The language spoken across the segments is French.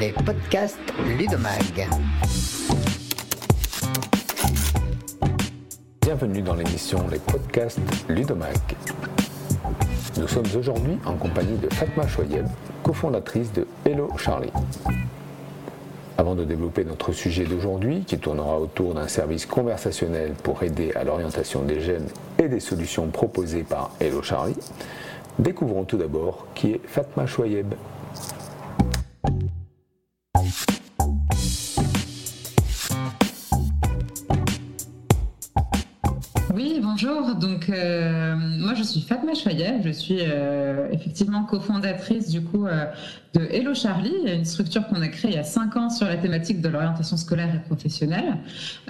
les podcasts Ludomag. Bienvenue dans l'émission Les podcasts Ludomag. Nous sommes aujourd'hui en compagnie de Fatma Choyeb, cofondatrice de Hello Charlie. Avant de développer notre sujet d'aujourd'hui, qui tournera autour d'un service conversationnel pour aider à l'orientation des jeunes et des solutions proposées par Hello Charlie, découvrons tout d'abord qui est Fatma Choyeb. Bonjour. Donc, euh, moi, je suis Fatma Choyeb. Je suis euh, effectivement cofondatrice du coup euh, de Hello Charlie, une structure qu'on a créée il y a cinq ans sur la thématique de l'orientation scolaire et professionnelle.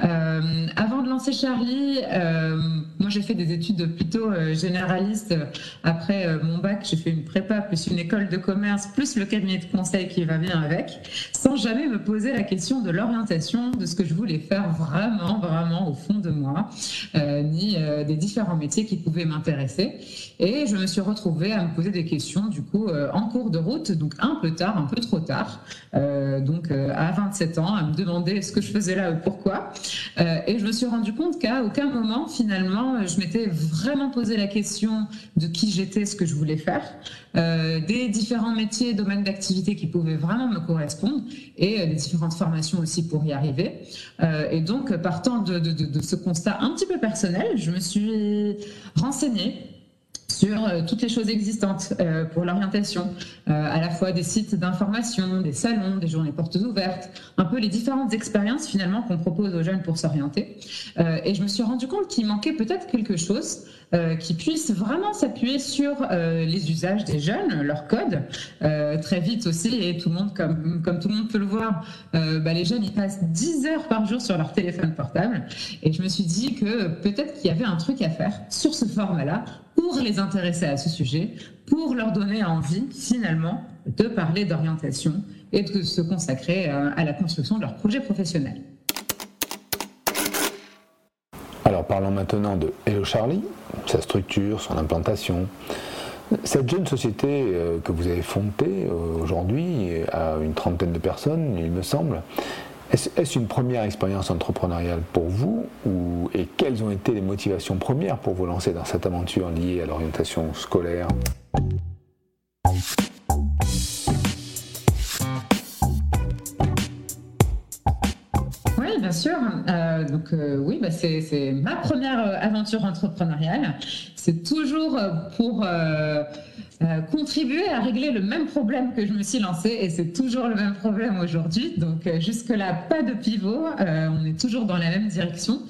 Euh, avant de lancer Charlie, euh, moi j'ai fait des études plutôt euh, généralistes. Après euh, mon bac, j'ai fait une prépa plus une école de commerce plus le cabinet de conseil qui va bien avec, sans jamais me poser la question de l'orientation, de ce que je voulais faire vraiment, vraiment au fond de moi, euh, ni des différents métiers qui pouvaient m'intéresser. Et je me suis retrouvée à me poser des questions du coup en cours de route, donc un peu tard, un peu trop tard, donc à 27 ans, à me demander ce que je faisais là, pourquoi. Euh, et je me suis rendu compte qu'à aucun moment, finalement, je m'étais vraiment posé la question de qui j'étais, ce que je voulais faire, euh, des différents métiers, domaines d'activité qui pouvaient vraiment me correspondre, et euh, des différentes formations aussi pour y arriver. Euh, et donc, partant de, ce constat un petit peu personnel, je me suis renseignée sur euh, toutes les choses existantes euh, pour l'orientation, euh, à la fois des sites d'information, des salons, des journées portes ouvertes, un peu les différentes expériences finalement qu'on propose aux jeunes pour s'orienter. Et je me suis rendu compte qu'il manquait peut-être quelque chose qui puisse vraiment s'appuyer sur les usages des jeunes, leur code, très vite aussi, et tout le monde, comme, comme tout le monde peut le voir, bah, les jeunes, ils passent 10 heures par jour sur leur téléphone portable. Et je me suis dit que peut-être qu'il y avait un truc à faire sur ce format-là pour les intéresser à ce sujet, pour leur donner envie, finalement, de parler d'orientation et de se consacrer euh, à la construction de leur projet professionnel. Alors parlons maintenant de Hello Charlie, sa structure, son implantation. Cette jeune société euh, que vous avez fondée euh, aujourd'hui a une trentaine de personnes, il me semble. Est-ce une première expérience entrepreneuriale pour vous ou, et quelles ont été les motivations premières pour vous lancer dans cette aventure liée à l'orientation scolaire? Entrepreneuriale. C'est toujours euh, pour euh, euh, contribuer à régler le même problème que je me suis lancé et c'est toujours le même problème aujourd'hui. Donc jusque-là, pas de pivot. On est toujours dans la même direction.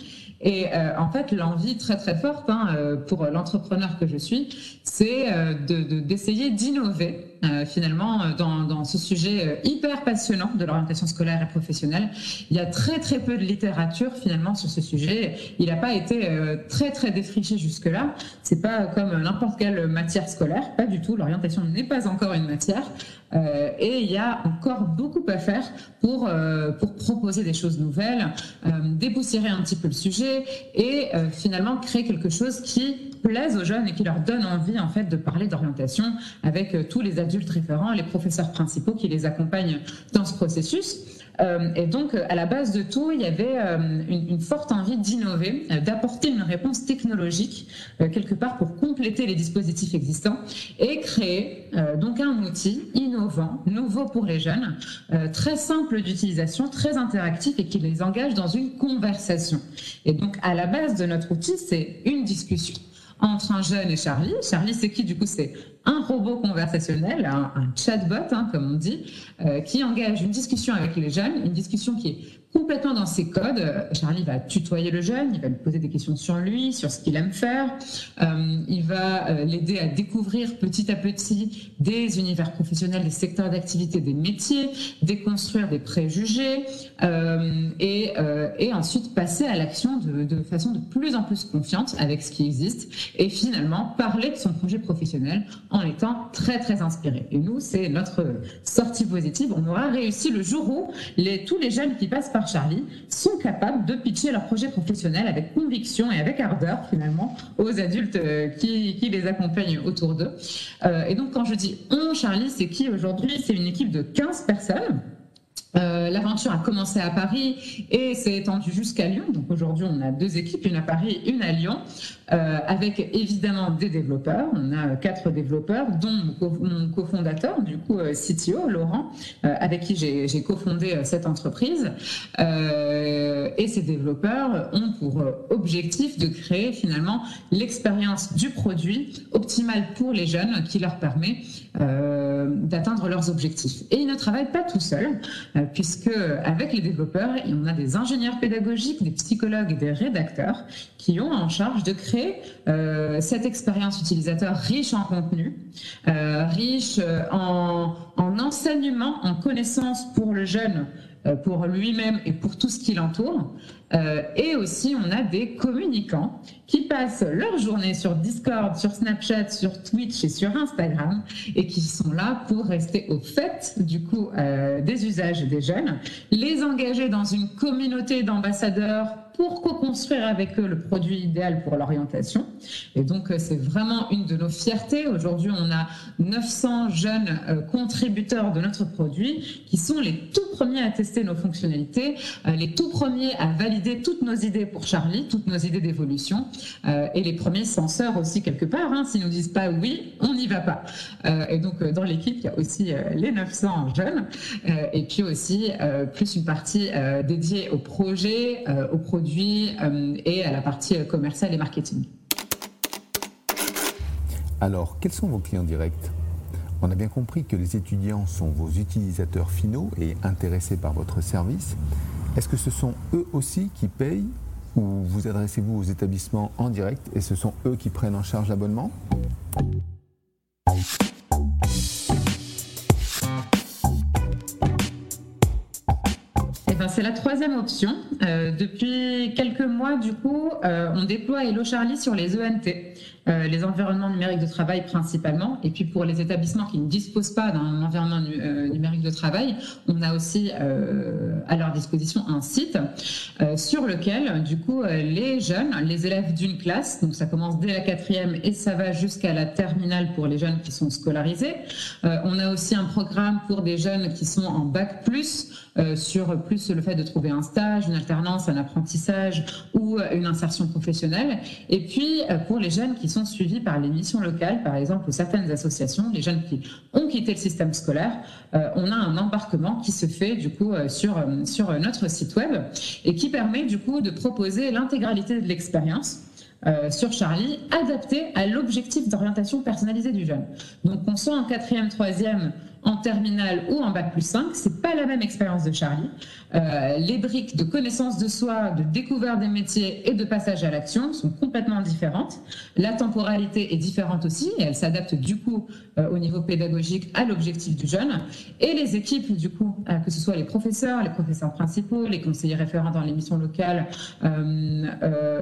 Et en fait, l'envie très très forte hein, pour l'entrepreneur que je suis, c'est de- de- d'essayer d'innover euh, finalement euh, dans, dans ce sujet euh, hyper passionnant de l'orientation scolaire et professionnelle. Il y a très très peu de littérature finalement sur ce sujet. Il n'a pas été euh, très très défriché jusque-là. C'est pas comme n'importe quelle matière scolaire, pas du tout. L'orientation n'est pas encore une matière. Euh, et il y a encore beaucoup à faire pour, euh, pour proposer des choses nouvelles, euh, dépoussiérer un petit peu le sujet et finalement créer quelque chose qui plaise aux jeunes et qui leur donne envie en fait de parler d'orientation avec euh, tous les adultes référents, les professeurs principaux qui les accompagnent dans ce processus. Euh, et donc, à la base de tout, il y avait euh, une, forte envie d'innover, d'apporter une réponse technologique quelque part pour compléter les dispositifs existants et créer donc un outil innovant, nouveau pour les jeunes, très simple d'utilisation, très interactif et qui les engage dans une conversation. Et donc, à la base de notre outil, c'est une discussion entre un jeune et Charlie. Charlie, c'est qui? Du coup C'est un robot conversationnel, un, chatbot, hein, comme on dit, euh, qui engage une discussion avec les jeunes, une discussion qui est complètement dans ses codes. Charlie va tutoyer le jeune, il va lui poser des questions sur lui, sur ce qu'il aime faire. Euh, il va euh, l'aider à découvrir petit à petit des univers professionnels, des secteurs d'activité, des métiers, déconstruire des préjugés euh, et, ensuite passer à l'action de, façon de plus en plus confiante avec ce qui existe et finalement parler de son projet professionnel en étant très très inspiré. Et nous, c'est notre sortie positive. On aura réussi le jour où tous les jeunes qui passent par Charlie sont capables de pitcher leur projet professionnel avec conviction et avec ardeur finalement aux adultes euh, qui, qui les accompagnent autour d'eux. Euh, et donc quand je dis on Charlie, c'est qui aujourd'hui? C'est une équipe de 15 personnes Euh, l'aventure a commencé à Paris et s'est étendue jusqu'à Lyon. Donc aujourd'hui, on a deux équipes, une à Paris, une à Lyon, euh, avec évidemment des développeurs. On a quatre développeurs, dont mon cofondateur, du coup euh, CTO, Laurent, avec qui j'ai cofondé cette entreprise. et ces développeurs ont pour objectif de créer finalement l'expérience du produit optimale pour les jeunes qui leur permet d'atteindre leurs objectifs. Et ils ne travaillent pas tout seuls puisque avec les développeurs, on a des ingénieurs pédagogiques, des psychologues et des rédacteurs qui ont en charge de créer euh, cette expérience utilisateur riche en contenu, euh, riche en, en, enseignement, en connaissances pour le jeune, euh, pour lui-même et pour tout ce qui l'entoure. et aussi, on a des communicants qui passent leur journée sur Discord, sur Snapchat, sur Twitch et sur Instagram et qui sont là pour rester au fait du coup euh, des usages des jeunes, les engager dans une communauté d'ambassadeurs pour co-construire avec eux le produit idéal pour l'orientation. Et donc, euh, c'est vraiment une de nos fiertés. Aujourd'hui, on a 900 jeunes euh, contributeurs de notre produit qui sont les tout premiers à tester nos fonctionnalités, les tout premiers à valider toutes nos idées pour Charlie, toutes nos idées d'évolution. Euh, et les premiers censeurs aussi quelque part. Hein, S'ils nous disent pas oui, on n'y va pas. Euh, et donc euh, dans l'équipe, il y a aussi les 900 jeunes et puis aussi plus une partie dédiée au projet, aux produits et à la partie commerciale et marketing. Alors, quels sont vos clients directs? On a bien compris que les étudiants sont vos utilisateurs finaux et intéressés par votre service. Est-ce que ce sont eux aussi qui payent ou vous adressez-vous aux établissements en direct et ce sont eux qui prennent en charge l'abonnement? C'est la troisième option. Euh, depuis quelques mois, du coup, euh, on déploie Hello Charlie sur les ENT. Euh, les environnements numériques de travail principalement. Et puis pour les établissements qui ne disposent pas d'un environnement euh, numérique de travail, on a aussi euh, à leur disposition un site sur lequel, du coup, les jeunes, les élèves d'une classe, donc ça commence dès la quatrième et ça va jusqu'à la terminale pour les jeunes qui sont scolarisés. on a aussi un programme pour des jeunes qui sont en bac plus sur plus le fait de trouver un stage, une alternance, un apprentissage ou une insertion professionnelle. Et puis pour les jeunes qui sont suivis par les missions locales, par exemple certaines associations, les jeunes qui ont quitté le système scolaire, euh, on a un embarquement qui se fait du coup euh, sur, euh, sur notre site web et qui permet du coup de proposer l'intégralité de l'expérience. sur Charlie, adaptée à l'objectif d'orientation personnalisée du jeune. Donc, on soit en quatrième, troisième, en terminale ou en bac plus 5, c'est pas la même expérience de Charlie. Euh, les briques de connaissance de soi, de découverte des métiers et de passage à l'action sont complètement différentes. La temporalité est différente aussi et elle s'adapte du coup euh, au niveau pédagogique à l'objectif du jeune. Et les équipes, du coup, euh, que ce soit les professeurs, les professeurs principaux, les conseillers référents dans les missions locales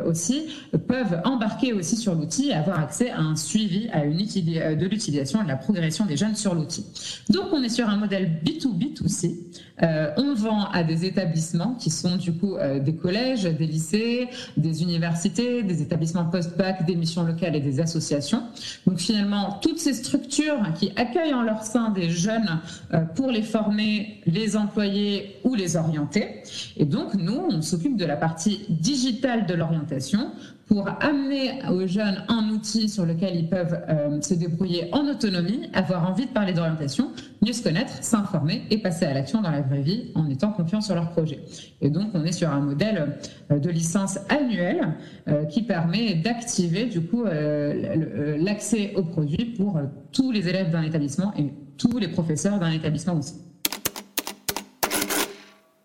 aussi, peuvent embarquer aussi sur l'outil et avoir accès à un suivi à une de l'utilisation et de la progression des jeunes sur l'outil. Donc, on est sur un modèle B2B2C. Euh, on vend à des établissements qui sont du coup euh, des collèges, des lycées, des universités, des établissements post-bac, des missions locales et des associations. Donc, finalement, toutes ces structures qui accueillent en leur sein des jeunes euh, pour les former, les employer ou les orienter. Et donc, nous, on s'occupe de la partie digitale de l'orientation pour amener aux jeunes un outil sur lequel ils peuvent euh, se débrouiller en autonomie, avoir envie de parler d'orientation, mieux se connaître, s'informer et passer à l'action dans la vraie vie en étant confiant sur leur projet. Et donc, on est sur un modèle euh, de licence annuelle euh, qui permet d'activer du coup l'accès au produit pour tous les élèves d'un établissement et tous les professeurs d'un établissement aussi.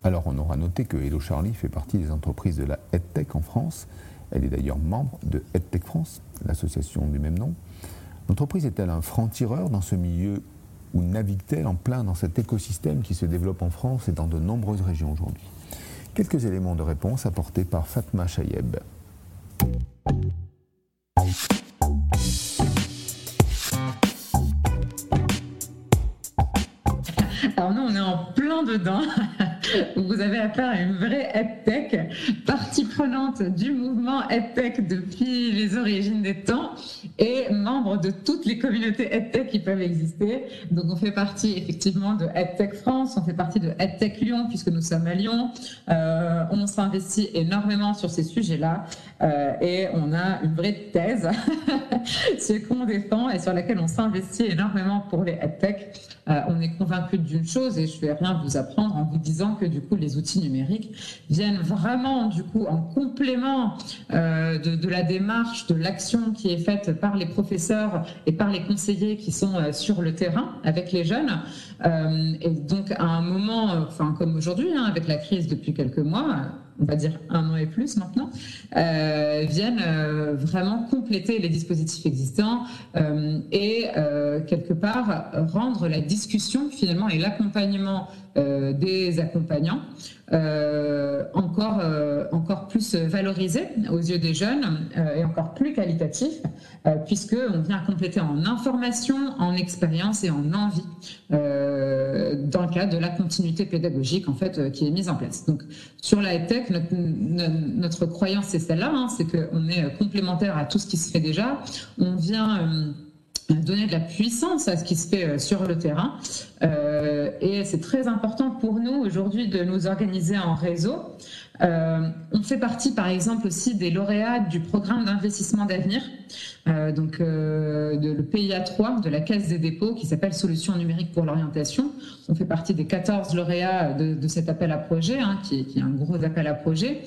Alors, on aura noté que Hello Charlie fait partie des entreprises de la EdTech en France. Elle est d'ailleurs membre de EdTech France, l'association du même nom. L'entreprise est-elle un franc-tireur dans ce milieu ou navigue-t-elle en plein dans cet écosystème qui se développe en France et dans de nombreuses régions aujourd'hui? Quelques éléments de réponse apportés par Fatma Chayeb. Alors nous, on est en plein dedans. Vous avez affaire à une vraie EdTech, partie prenante du mouvement EdTech depuis les origines des temps et membre de toutes les communautés EdTech qui peuvent exister. Donc on fait partie effectivement de EdTech France, on fait partie de EdTech Lyon puisque nous sommes à Lyon. Euh, on s'investit énormément sur ces sujets-là euh, et on a une vraie thèse ce qu'on défend et sur laquelle on s'investit énormément pour les EdTech. Euh, on est convaincu d'une chose et je ne vais rien vous apprendre en vous disant que du coup les outils numériques viennent vraiment du coup en complément de, la démarche, de l'action qui est faite par les professeurs et par les conseillers qui sont euh, sur le terrain avec les jeunes. et donc à un moment, enfin comme aujourd'hui, hein, avec la crise depuis quelques mois, on va dire un an et plus maintenant, euh, viennent euh, vraiment compléter les dispositifs existants euh, et quelque part rendre la discussion finalement et l'accompagnement des accompagnants encore, encore plus valorisé aux yeux des jeunes et encore plus qualitatif puisqu'on vient compléter en information, en expérience et en envie de la continuité pédagogique en fait qui est mise en place. Donc sur la tech, notre, croyance c'est celle-là, hein, c'est qu'on est complémentaire à tout ce qui se fait déjà. On vient euh, donner de la puissance à ce qui se fait euh, sur le terrain. Euh, et c'est très important pour nous aujourd'hui de nous organiser en réseau. Euh, on fait partie, par exemple, aussi des lauréats du programme d'investissement d'avenir, donc de, le PIA 3 de la Caisse des dépôts qui s'appelle Solutions numériques pour l'orientation. On fait partie des 14 lauréats de, cet appel à projet, hein, qui, est un gros appel à projet.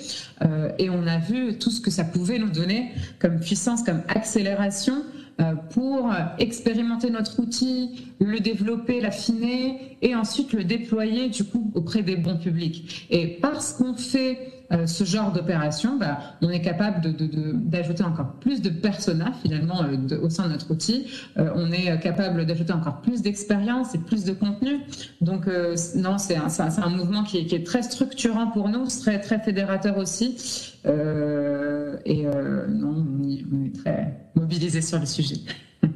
et on a vu tout ce que ça pouvait nous donner comme puissance, comme accélération pour expérimenter notre outil, le développer, l'affiner et ensuite le déployer du coup auprès des bons publics. Et parce qu'on fait euh, ce genre d'opération, bah, on est capable d'ajouter encore plus de personas finalement euh, au sein de notre outil. Euh, on est capable d'ajouter encore plus d'expérience et plus de contenu. Donc non, c'est un, un, mouvement qui est, qui est, très structurant pour nous, très, très fédérateur aussi. et non, on est très mobilisé sur le sujet.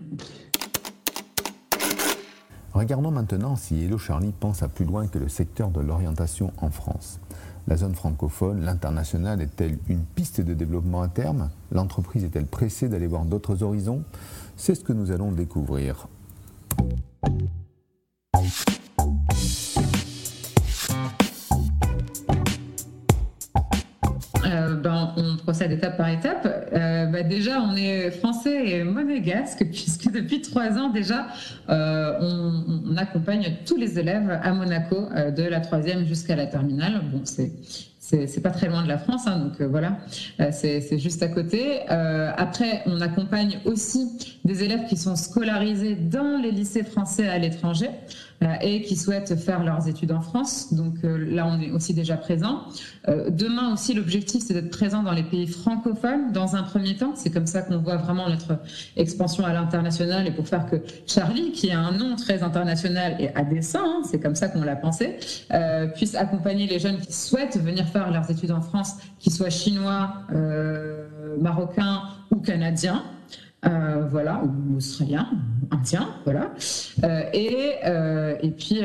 Regardons maintenant si Hello Charlie pense à plus loin que le secteur de l'orientation en France. La zone francophone, l'international est-elle une piste de développement à terme? L'entreprise est-elle pressée d'aller voir d'autres horizons? C'est ce que nous allons découvrir. Euh, ben, on procède étape par étape. Euh, ben, déjà, on est français et monégasque, puisque depuis trois ans déjà, euh, on, accompagne tous les élèves à Monaco, de la troisième jusqu'à la terminale. Bon, c'est c'est pas très loin de la France, hein, donc voilà, c'est juste à côté. après, on accompagne aussi des élèves qui sont scolarisés dans les lycées français à l'étranger. Euh, et qui souhaitent faire leurs études en France. Donc euh, là, on est aussi déjà présent. Euh, demain aussi, l'objectif, c'est d'être présent dans les pays francophones dans un premier temps. C'est comme ça qu'on voit vraiment notre expansion à l'international et pour faire que Charlie, qui a un nom très international et à dessein, c'est comme ça qu'on l'a pensé, puisse accompagner les jeunes qui souhaitent venir faire leurs études en France, qu'ils soient chinois, marocains ou canadiens. Euh, voilà, ou australien, indien, voilà. Euh, et, euh, et puis,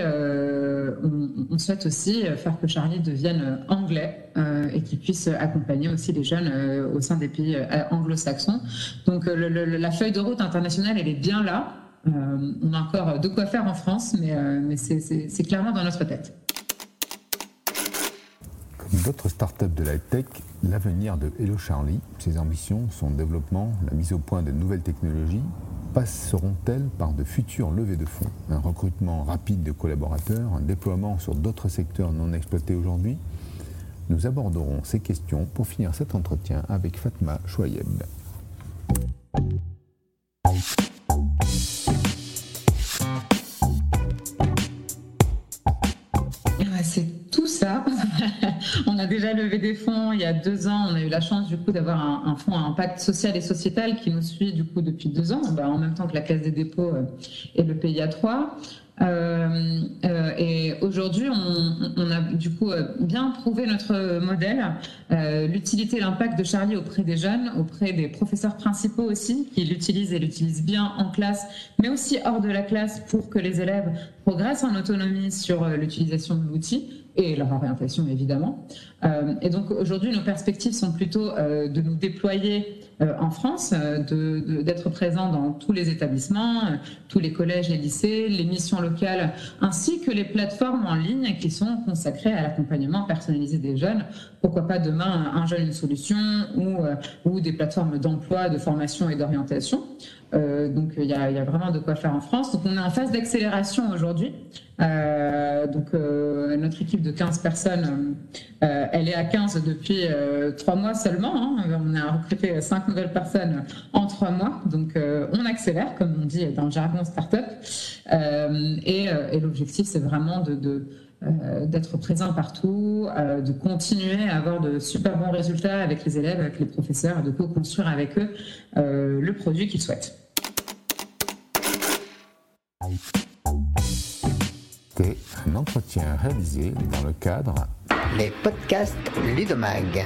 on, souhaite aussi faire que Charlie devienne anglais et qu'il puisse accompagner aussi les jeunes au sein des pays anglo-saxons. Donc, la feuille de route internationale, elle est bien là. on a encore de quoi faire en France, mais, mais c'est clairement dans notre tête. D'autres startups de la tech, l'avenir de Hello Charlie, ses ambitions, son développement, la mise au point de nouvelles technologies, passeront-elles par de futures levées de fonds? Un recrutement rapide de collaborateurs, un déploiement sur d'autres secteurs non exploités aujourd'hui? Nous aborderons ces questions pour finir cet entretien avec Fatma Chouayeb. Déjà levé des fonds il y a deux ans. On a eu la chance du coup d'avoir un, fonds à impact social et sociétal qui nous suit du coup depuis deux ans, bah, en même temps que la Caisse des dépôts euh, et le PIA 3. Euh, euh, et aujourd'hui, on, a du coup bien prouvé notre modèle, l'utilité et l'impact de Charlie auprès des jeunes, auprès des professeurs principaux aussi, qui l'utilisent et l'utilisent bien en classe, mais aussi hors de la classe pour que les élèves progressent en autonomie sur l'utilisation de l'outil et leur orientation évidemment. Euh, et donc aujourd'hui, nos perspectives sont plutôt euh, de nous déployer euh, en France, d'être présents dans tous les établissements, tous les collèges et lycées, les missions locales, ainsi que les plateformes en ligne qui sont consacrées à l'accompagnement personnalisé des jeunes. Pourquoi pas demain un jeune une solution ou, ou des plateformes d'emploi, de formation et d'orientation. Donc il y, a vraiment de quoi faire en France. Donc on est en phase d'accélération aujourd'hui. Euh, donc euh, notre équipe de 15 personnes, euh, elle est à 15 depuis trois mois seulement. Hein. On a recruté cinq nouvelles personnes en trois mois, donc on accélère, comme on dit dans le jargon startup. et, et l'objectif, c'est vraiment d'être présent partout, de continuer à avoir de super bons résultats avec les élèves, avec les professeurs, de co-construire avec eux le produit qu'ils souhaitent. Entretien réalisé dans le cadre Les podcasts Ludomag.